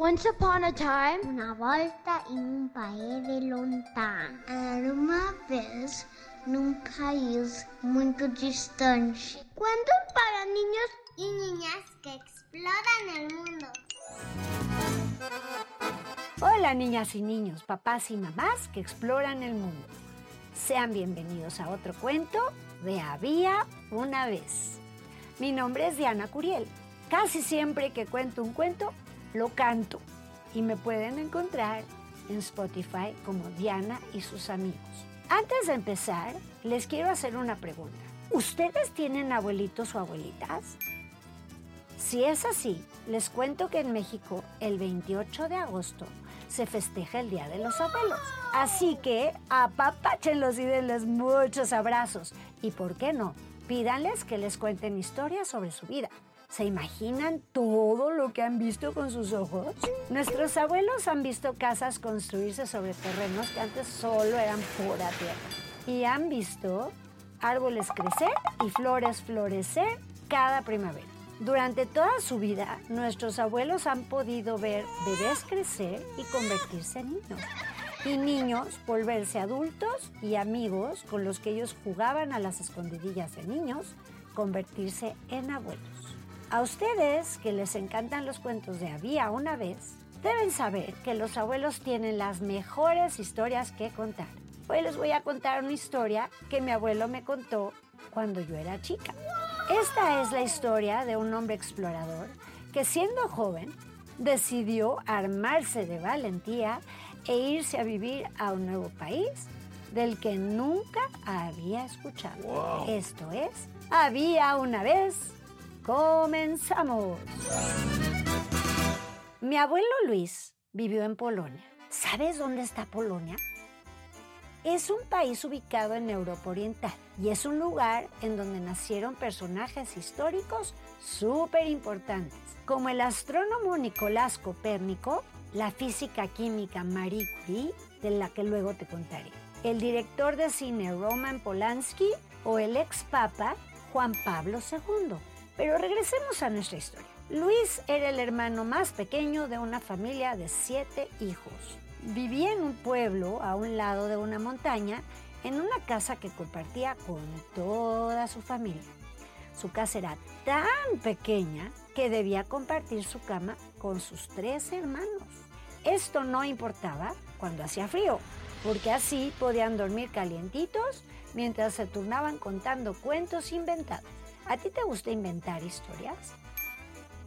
Once upon a time, una volta en un país de lontano. Era uma vez num país muito distante. Cuentos para niños y niñas que exploran el mundo. Hola niñas y niños, papás y mamás que exploran el mundo. Sean bienvenidos a otro cuento de Había una vez. Mi nombre es Diana Curiel. Casi siempre que cuento un cuento, lo canto y me pueden encontrar en Spotify como Diana y sus amigos. Antes de empezar, les quiero hacer una pregunta. ¿Ustedes tienen abuelitos o abuelitas? Si es así, les cuento que en México el 28 de agosto se festeja el Día de los Abuelos. Así que apapáchenlos y denles muchos abrazos. Y por qué no, pídanles que les cuenten historias sobre su vida. ¿Se imaginan todo lo que han visto con sus ojos? Nuestros abuelos han visto casas construirse sobre terrenos que antes solo eran pura tierra. Y han visto árboles crecer y flores florecer cada primavera. Durante toda su vida, nuestros abuelos han podido ver bebés crecer y convertirse en niños. Y niños volverse adultos y amigos con los que ellos jugaban a las escondidillas de niños, convertirse en abuelos. A ustedes que les encantan los cuentos de Había una vez, deben saber que los abuelos tienen las mejores historias que contar. Hoy les voy a contar una historia que mi abuelo me contó cuando yo era chica. Esta es la historia de un hombre explorador que siendo joven decidió armarse de valentía e irse a vivir a un nuevo país del que nunca había escuchado. Esto es, había una vez. Comenzamos. Mi abuelo Luis vivió en Polonia. ¿Sabes dónde está Polonia? Es un país ubicado en Europa Oriental y es un lugar en donde nacieron personajes históricos súper importantes, como el astrónomo Nicolás Copérnico, la física química Marie Curie, de la que luego te contaré, el director de cine Roman Polanski o el ex papa Juan Pablo II. Pero regresemos a nuestra historia. Luis era el hermano más pequeño de una familia de siete hijos. Vivía en un pueblo a un lado de una montaña en una casa que compartía con toda su familia. Su casa era tan pequeña que debía compartir su cama con sus tres hermanos. Esto no importaba cuando hacía frío, porque así podían dormir calientitos mientras se turnaban contando cuentos inventados. ¿A ti te gusta inventar historias?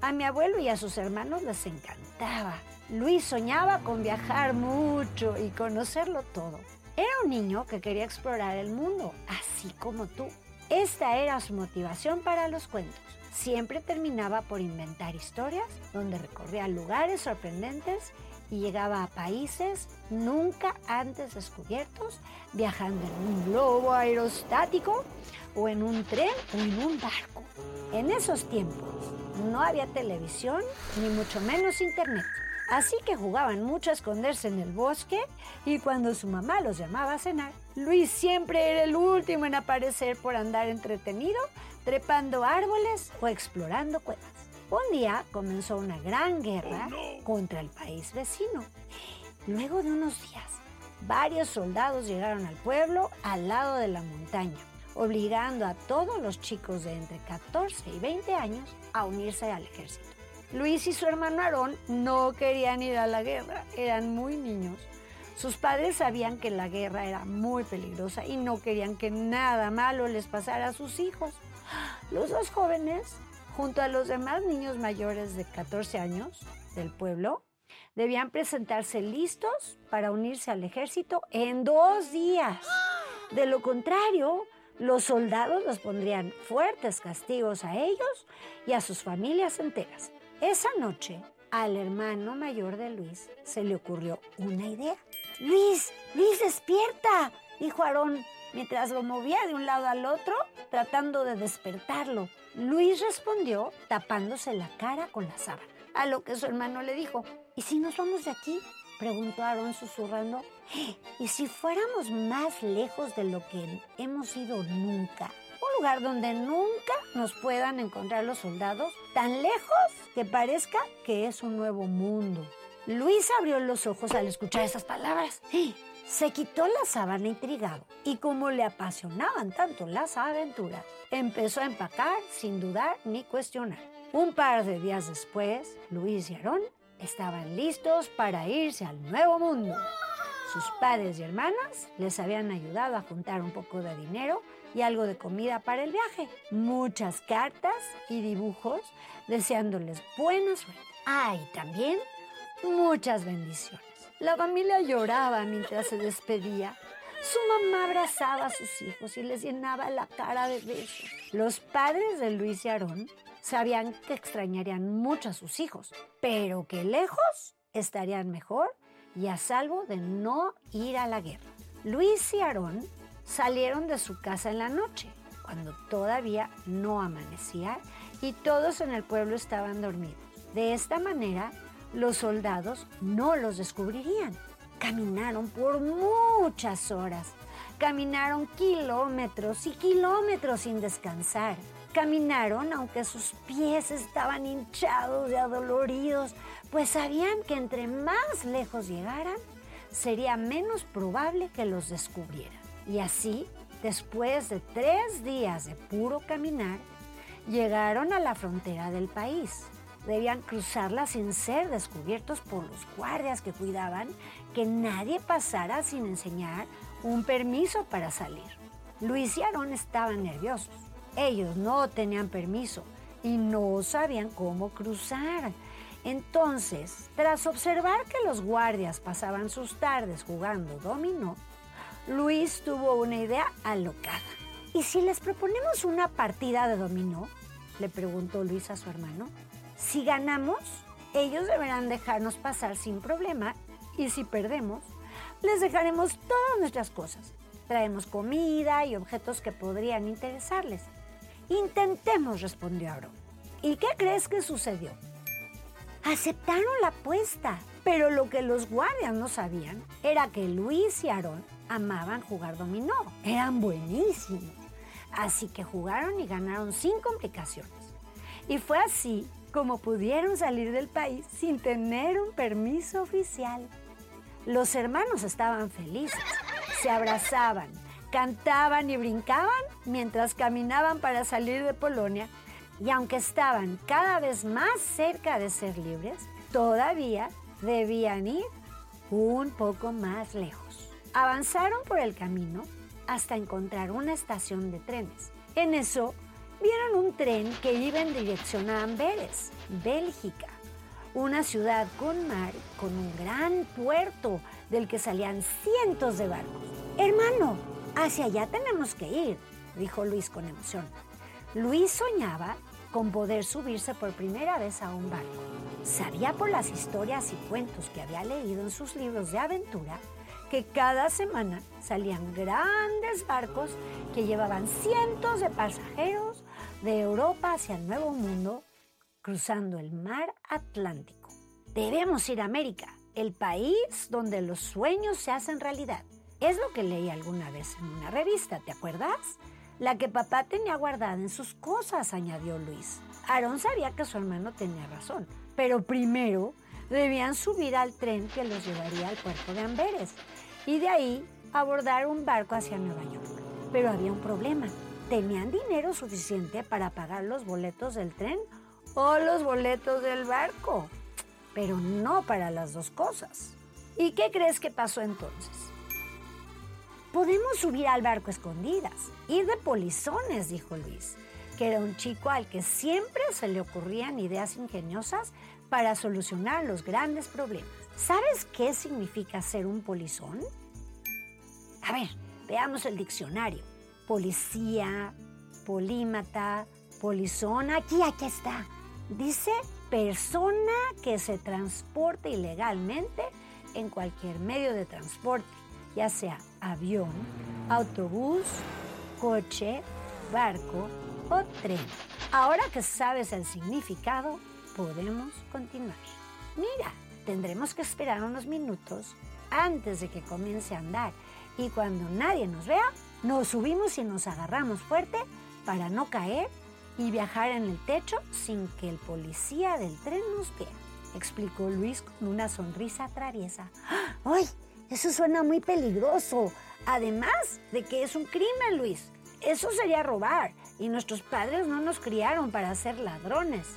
A mi abuelo y a sus hermanos les encantaba. Luis soñaba con viajar mucho y conocerlo todo. Era un niño que quería explorar el mundo, así como tú. Esta era su motivación para los cuentos. Siempre terminaba por inventar historias donde recorría lugares sorprendentes y llegaba a países nunca antes descubiertos, viajando en un globo aerostático o en un tren o en un barco. En esos tiempos no había televisión ni mucho menos internet. Así que jugaban mucho a esconderse en el bosque y cuando su mamá los llamaba a cenar, Luis siempre era el último en aparecer por andar entretenido, trepando árboles o explorando cuevas. Un día comenzó una gran guerra contra el país vecino. Luego de unos días, varios soldados llegaron al pueblo al lado de la montaña, obligando a todos los chicos de entre 14 y 20 años a unirse al ejército. Luis y su hermano Aarón no querían ir a la guerra, eran muy niños. Sus padres sabían que la guerra era muy peligrosa y no querían que nada malo les pasara a sus hijos. Los dos jóvenes, junto a los demás niños mayores de 14 años del pueblo, Debían presentarse listos para unirse al ejército en dos días. De lo contrario, los soldados les pondrían fuertes castigos a ellos y a sus familias enteras. Esa noche, al hermano mayor de Luis se le ocurrió una idea. Luis, Luis, despierta, dijo Aarón mientras lo movía de un lado al otro, tratando de despertarlo. Luis respondió tapándose la cara con la sábana, a lo que su hermano le dijo, ¿y si nos vamos de aquí? Preguntó Aarón susurrando. ¿Y si fuéramos más lejos de lo que hemos ido nunca? Un lugar donde nunca nos puedan encontrar los soldados, tan lejos que parezca que es un nuevo mundo. Luis abrió los ojos al escuchar esas palabras. Se quitó la sábana intrigado y como le apasionaban tanto las aventuras, empezó a empacar sin dudar ni cuestionar. Un par de días después, Luis y Aarón estaban listos para irse al nuevo mundo. Sus padres y hermanas les habían ayudado a juntar un poco de dinero y algo de comida para el viaje. Muchas cartas y dibujos deseándoles buena suerte. Ah, también muchas bendiciones. La familia lloraba mientras se despedía. Su mamá abrazaba a sus hijos y les llenaba la cara de besos. Los padres de Luis y Aarón sabían que extrañarían mucho a sus hijos, pero que lejos estarían mejor y a salvo de no ir a la guerra. Luis y Aarón salieron de su casa en la noche, cuando todavía no amanecía y todos en el pueblo estaban dormidos. De esta manera, los soldados no los descubrirían. Caminaron por muchas horas. Caminaron kilómetros y kilómetros sin descansar. Caminaron aunque sus pies estaban hinchados y adoloridos, pues sabían que entre más lejos llegaran, sería menos probable que los descubrieran. Y así, después de tres días de puro caminar, llegaron a la frontera del país debían cruzarla sin ser descubiertos por los guardias que cuidaban que nadie pasara sin enseñar un permiso para salir. Luis y Aarón estaban nerviosos. Ellos no tenían permiso y no sabían cómo cruzar. Entonces, tras observar que los guardias pasaban sus tardes jugando dominó, Luis tuvo una idea alocada. ¿Y si les proponemos una partida de dominó? le preguntó Luis a su hermano. Si ganamos, ellos deberán dejarnos pasar sin problema y si perdemos, les dejaremos todas nuestras cosas. Traemos comida y objetos que podrían interesarles. Intentemos, respondió Aarón. ¿Y qué crees que sucedió? Aceptaron la apuesta, pero lo que los guardias no sabían era que Luis y Aarón amaban jugar dominó. Eran buenísimos. Así que jugaron y ganaron sin complicaciones. Y fue así como pudieron salir del país sin tener un permiso oficial. Los hermanos estaban felices, se abrazaban, cantaban y brincaban mientras caminaban para salir de Polonia y aunque estaban cada vez más cerca de ser libres, todavía debían ir un poco más lejos. Avanzaron por el camino hasta encontrar una estación de trenes. En eso vieron un tren que iba en dirección a Amberes, Bélgica, una ciudad con mar, con un gran puerto del que salían cientos de barcos. Hermano, hacia allá tenemos que ir, dijo Luis con emoción. Luis soñaba con poder subirse por primera vez a un barco. Sabía por las historias y cuentos que había leído en sus libros de aventura que cada semana salían grandes barcos que llevaban cientos de pasajeros de Europa hacia el Nuevo Mundo, cruzando el mar Atlántico. Debemos ir a América, el país donde los sueños se hacen realidad. Es lo que leí alguna vez en una revista, ¿te acuerdas? La que papá tenía guardada en sus cosas, añadió Luis. Aarón sabía que su hermano tenía razón, pero primero debían subir al tren que los llevaría al puerto de Amberes y de ahí abordar un barco hacia Nueva York. Pero había un problema tenían dinero suficiente para pagar los boletos del tren o los boletos del barco, pero no para las dos cosas. ¿Y qué crees que pasó entonces? Podemos subir al barco escondidas, ir de polizones, dijo Luis, que era un chico al que siempre se le ocurrían ideas ingeniosas para solucionar los grandes problemas. ¿Sabes qué significa ser un polizón? A ver, veamos el diccionario. Policía, polímata, polizón, aquí, aquí está. Dice persona que se transporta ilegalmente en cualquier medio de transporte, ya sea avión, autobús, coche, barco o tren. Ahora que sabes el significado, podemos continuar. Mira, tendremos que esperar unos minutos antes de que comience a andar y cuando nadie nos vea, nos subimos y nos agarramos fuerte para no caer y viajar en el techo sin que el policía del tren nos vea, explicó Luis con una sonrisa traviesa. ¡Ay! Eso suena muy peligroso. Además de que es un crimen, Luis. Eso sería robar y nuestros padres no nos criaron para ser ladrones,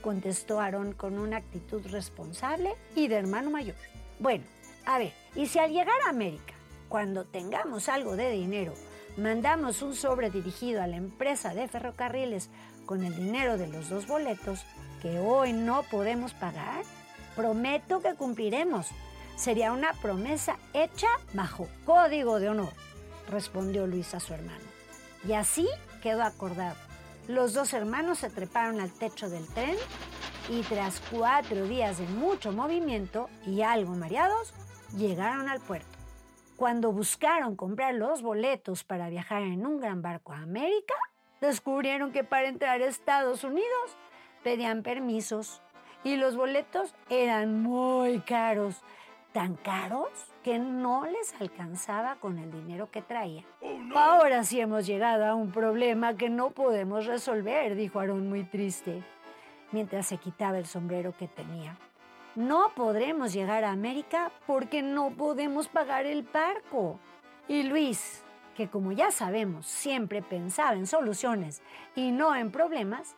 contestó Aarón con una actitud responsable y de hermano mayor. Bueno, a ver, ¿y si al llegar a América, cuando tengamos algo de dinero, mandamos un sobre dirigido a la empresa de ferrocarriles con el dinero de los dos boletos que hoy no podemos pagar? Prometo que cumpliremos. Sería una promesa hecha bajo código de honor, respondió Luis a su hermano. Y así quedó acordado. Los dos hermanos se treparon al techo del tren y tras cuatro días de mucho movimiento y algo mareados, llegaron al puerto. Cuando buscaron comprar los boletos para viajar en un gran barco a América, descubrieron que para entrar a Estados Unidos pedían permisos y los boletos eran muy caros, tan caros que no les alcanzaba con el dinero que traían. Ahora sí hemos llegado a un problema que no podemos resolver, dijo Aarón muy triste, mientras se quitaba el sombrero que tenía. No podremos llegar a América porque no podemos pagar el barco. Y Luis, que como ya sabemos siempre pensaba en soluciones y no en problemas,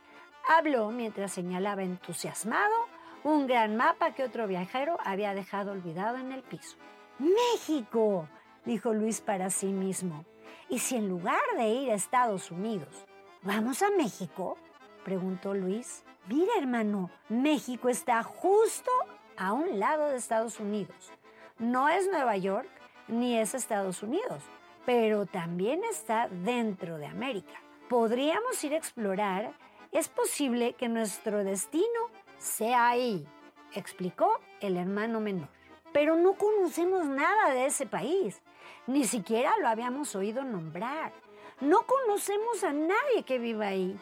habló mientras señalaba entusiasmado un gran mapa que otro viajero había dejado olvidado en el piso. México, dijo Luis para sí mismo. ¿Y si en lugar de ir a Estados Unidos, vamos a México? preguntó Luis. Mira, hermano, México está justo a un lado de Estados Unidos. No es Nueva York ni es Estados Unidos, pero también está dentro de América. Podríamos ir a explorar. Es posible que nuestro destino sea ahí, explicó el hermano menor. Pero no conocemos nada de ese país. Ni siquiera lo habíamos oído nombrar. No conocemos a nadie que viva ahí.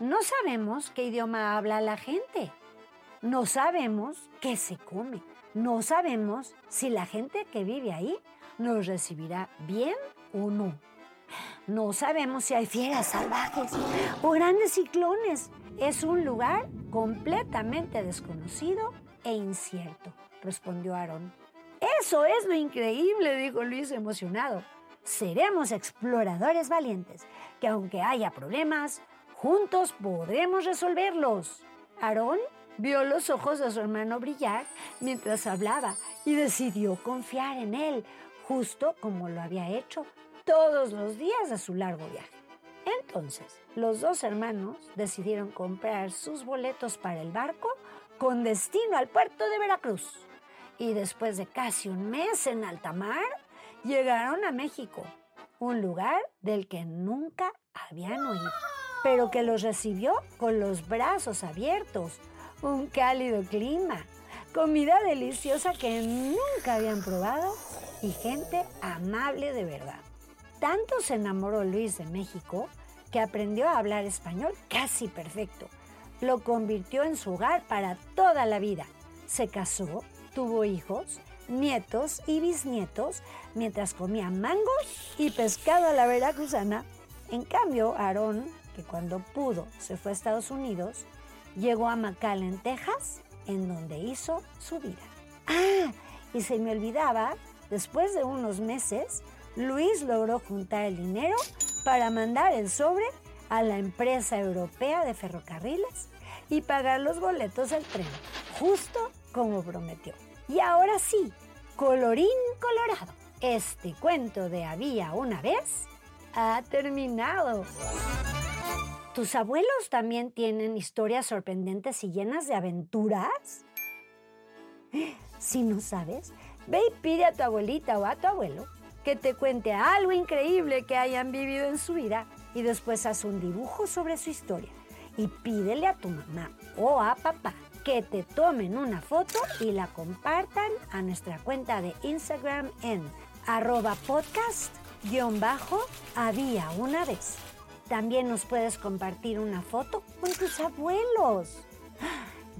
No sabemos qué idioma habla la gente. No sabemos qué se come. No sabemos si la gente que vive ahí nos recibirá bien o no. No sabemos si hay fieras salvajes o grandes ciclones. Es un lugar completamente desconocido e incierto, respondió Aaron. Eso es lo increíble, dijo Luis emocionado. Seremos exploradores valientes, que aunque haya problemas, juntos podremos resolverlos. Aarón vio los ojos de su hermano brillar mientras hablaba y decidió confiar en él, justo como lo había hecho todos los días de su largo viaje. Entonces, los dos hermanos decidieron comprar sus boletos para el barco con destino al puerto de Veracruz. Y después de casi un mes en alta mar, llegaron a México, un lugar del que nunca habían oído, pero que los recibió con los brazos abiertos, un cálido clima, comida deliciosa que nunca habían probado y gente amable de verdad. Tanto se enamoró Luis de México que aprendió a hablar español casi perfecto. Lo convirtió en su hogar para toda la vida. Se casó, tuvo hijos, nietos y bisnietos mientras comía mangos y pescado a la veracruzana. En cambio, Aarón, que cuando pudo se fue a Estados Unidos, llegó a McAllen, Texas, en donde hizo su vida. Ah, y se me olvidaba, después de unos meses, Luis logró juntar el dinero para mandar el sobre a la empresa europea de ferrocarriles y pagar los boletos del tren, justo como prometió. Y ahora sí, colorín colorado, este cuento de había una vez ha terminado. ¿Tus abuelos también tienen historias sorprendentes y llenas de aventuras? Si no sabes, ve y pide a tu abuelita o a tu abuelo que te cuente algo increíble que hayan vivido en su vida y después haz un dibujo sobre su historia y pídele a tu mamá o a papá que te tomen una foto y la compartan a nuestra cuenta de Instagram en arroba podcast-había una vez. También nos puedes compartir una foto con tus abuelos.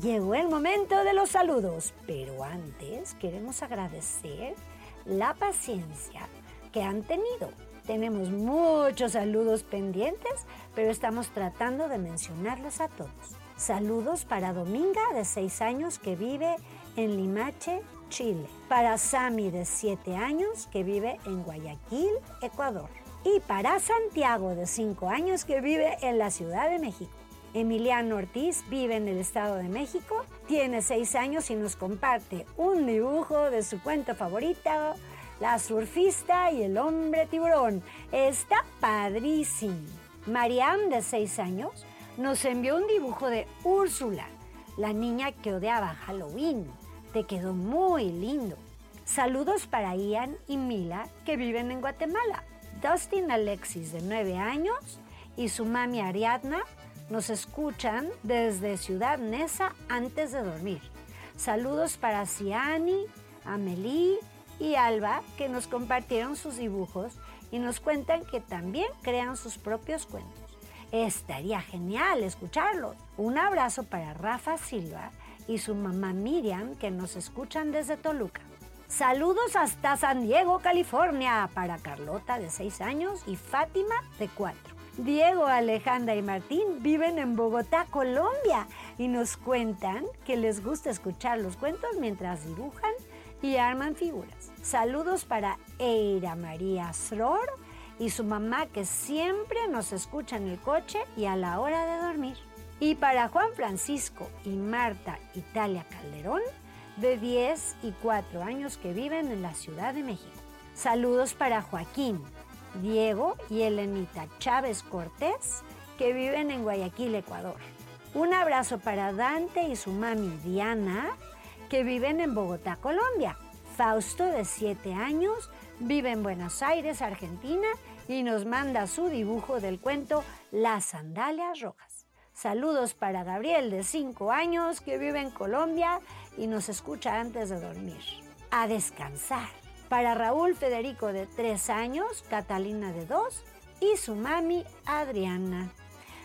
Llegó el momento de los saludos, pero antes queremos agradecer la paciencia que han tenido. Tenemos muchos saludos pendientes, pero estamos tratando de mencionarlos a todos. Saludos para Dominga, de 6 años, que vive en Limache, Chile. Para Sami, de 7 años, que vive en Guayaquil, Ecuador. Y para Santiago, de 5 años, que vive en la Ciudad de México. Emiliano Ortiz vive en el Estado de México, tiene 6 años y nos comparte un dibujo de su cuento favorito, La surfista y el hombre tiburón. Está padrísimo. Marianne, de 6 años, nos envió un dibujo de Úrsula, la niña que odiaba Halloween. Te quedó muy lindo. Saludos para Ian y Mila, que viven en Guatemala. Dustin Alexis, de 9 años, y su mami Ariadna nos escuchan desde Ciudad Neza antes de dormir. Saludos para Ciani, Amelie y Alba que nos compartieron sus dibujos y nos cuentan que también crean sus propios cuentos. Estaría genial escucharlos. Un abrazo para Rafa Silva y su mamá Miriam que nos escuchan desde Toluca. Saludos hasta San Diego, California, para Carlota de 6 años y Fátima de 4. Diego, Alejandra y Martín viven en Bogotá, Colombia, y nos cuentan que les gusta escuchar los cuentos mientras dibujan y arman figuras. Saludos para Eira María Sror y su mamá que siempre nos escucha en el coche y a la hora de dormir. Y para Juan Francisco y Marta Italia Calderón, de 10 y 4 años que viven en la Ciudad de México. Saludos para Joaquín, Diego y Elenita Chávez Cortés, que viven en Guayaquil, Ecuador. Un abrazo para Dante y su mami Diana, que viven en Bogotá, Colombia. Fausto, de 7 años, vive en Buenos Aires, Argentina, y nos manda su dibujo del cuento Las Sandalias Rojas. Saludos para Gabriel, de 5 años, que vive en Colombia y nos escucha antes de dormir. A descansar para Raúl Federico de 3 años, Catalina de 2 y su mami Adriana.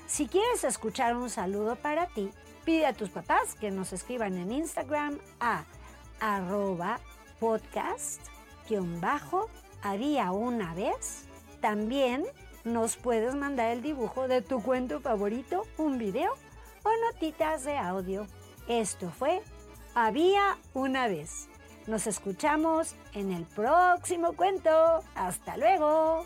Si quieres escuchar un saludo para ti, pide a tus papás que nos escriban en Instagram a arroba podcast bajo una vez. También nos puedes mandar el dibujo de tu cuento favorito, un video o notitas de audio. Esto fue Había una vez. Nos escuchamos en el próximo cuento. Hasta luego.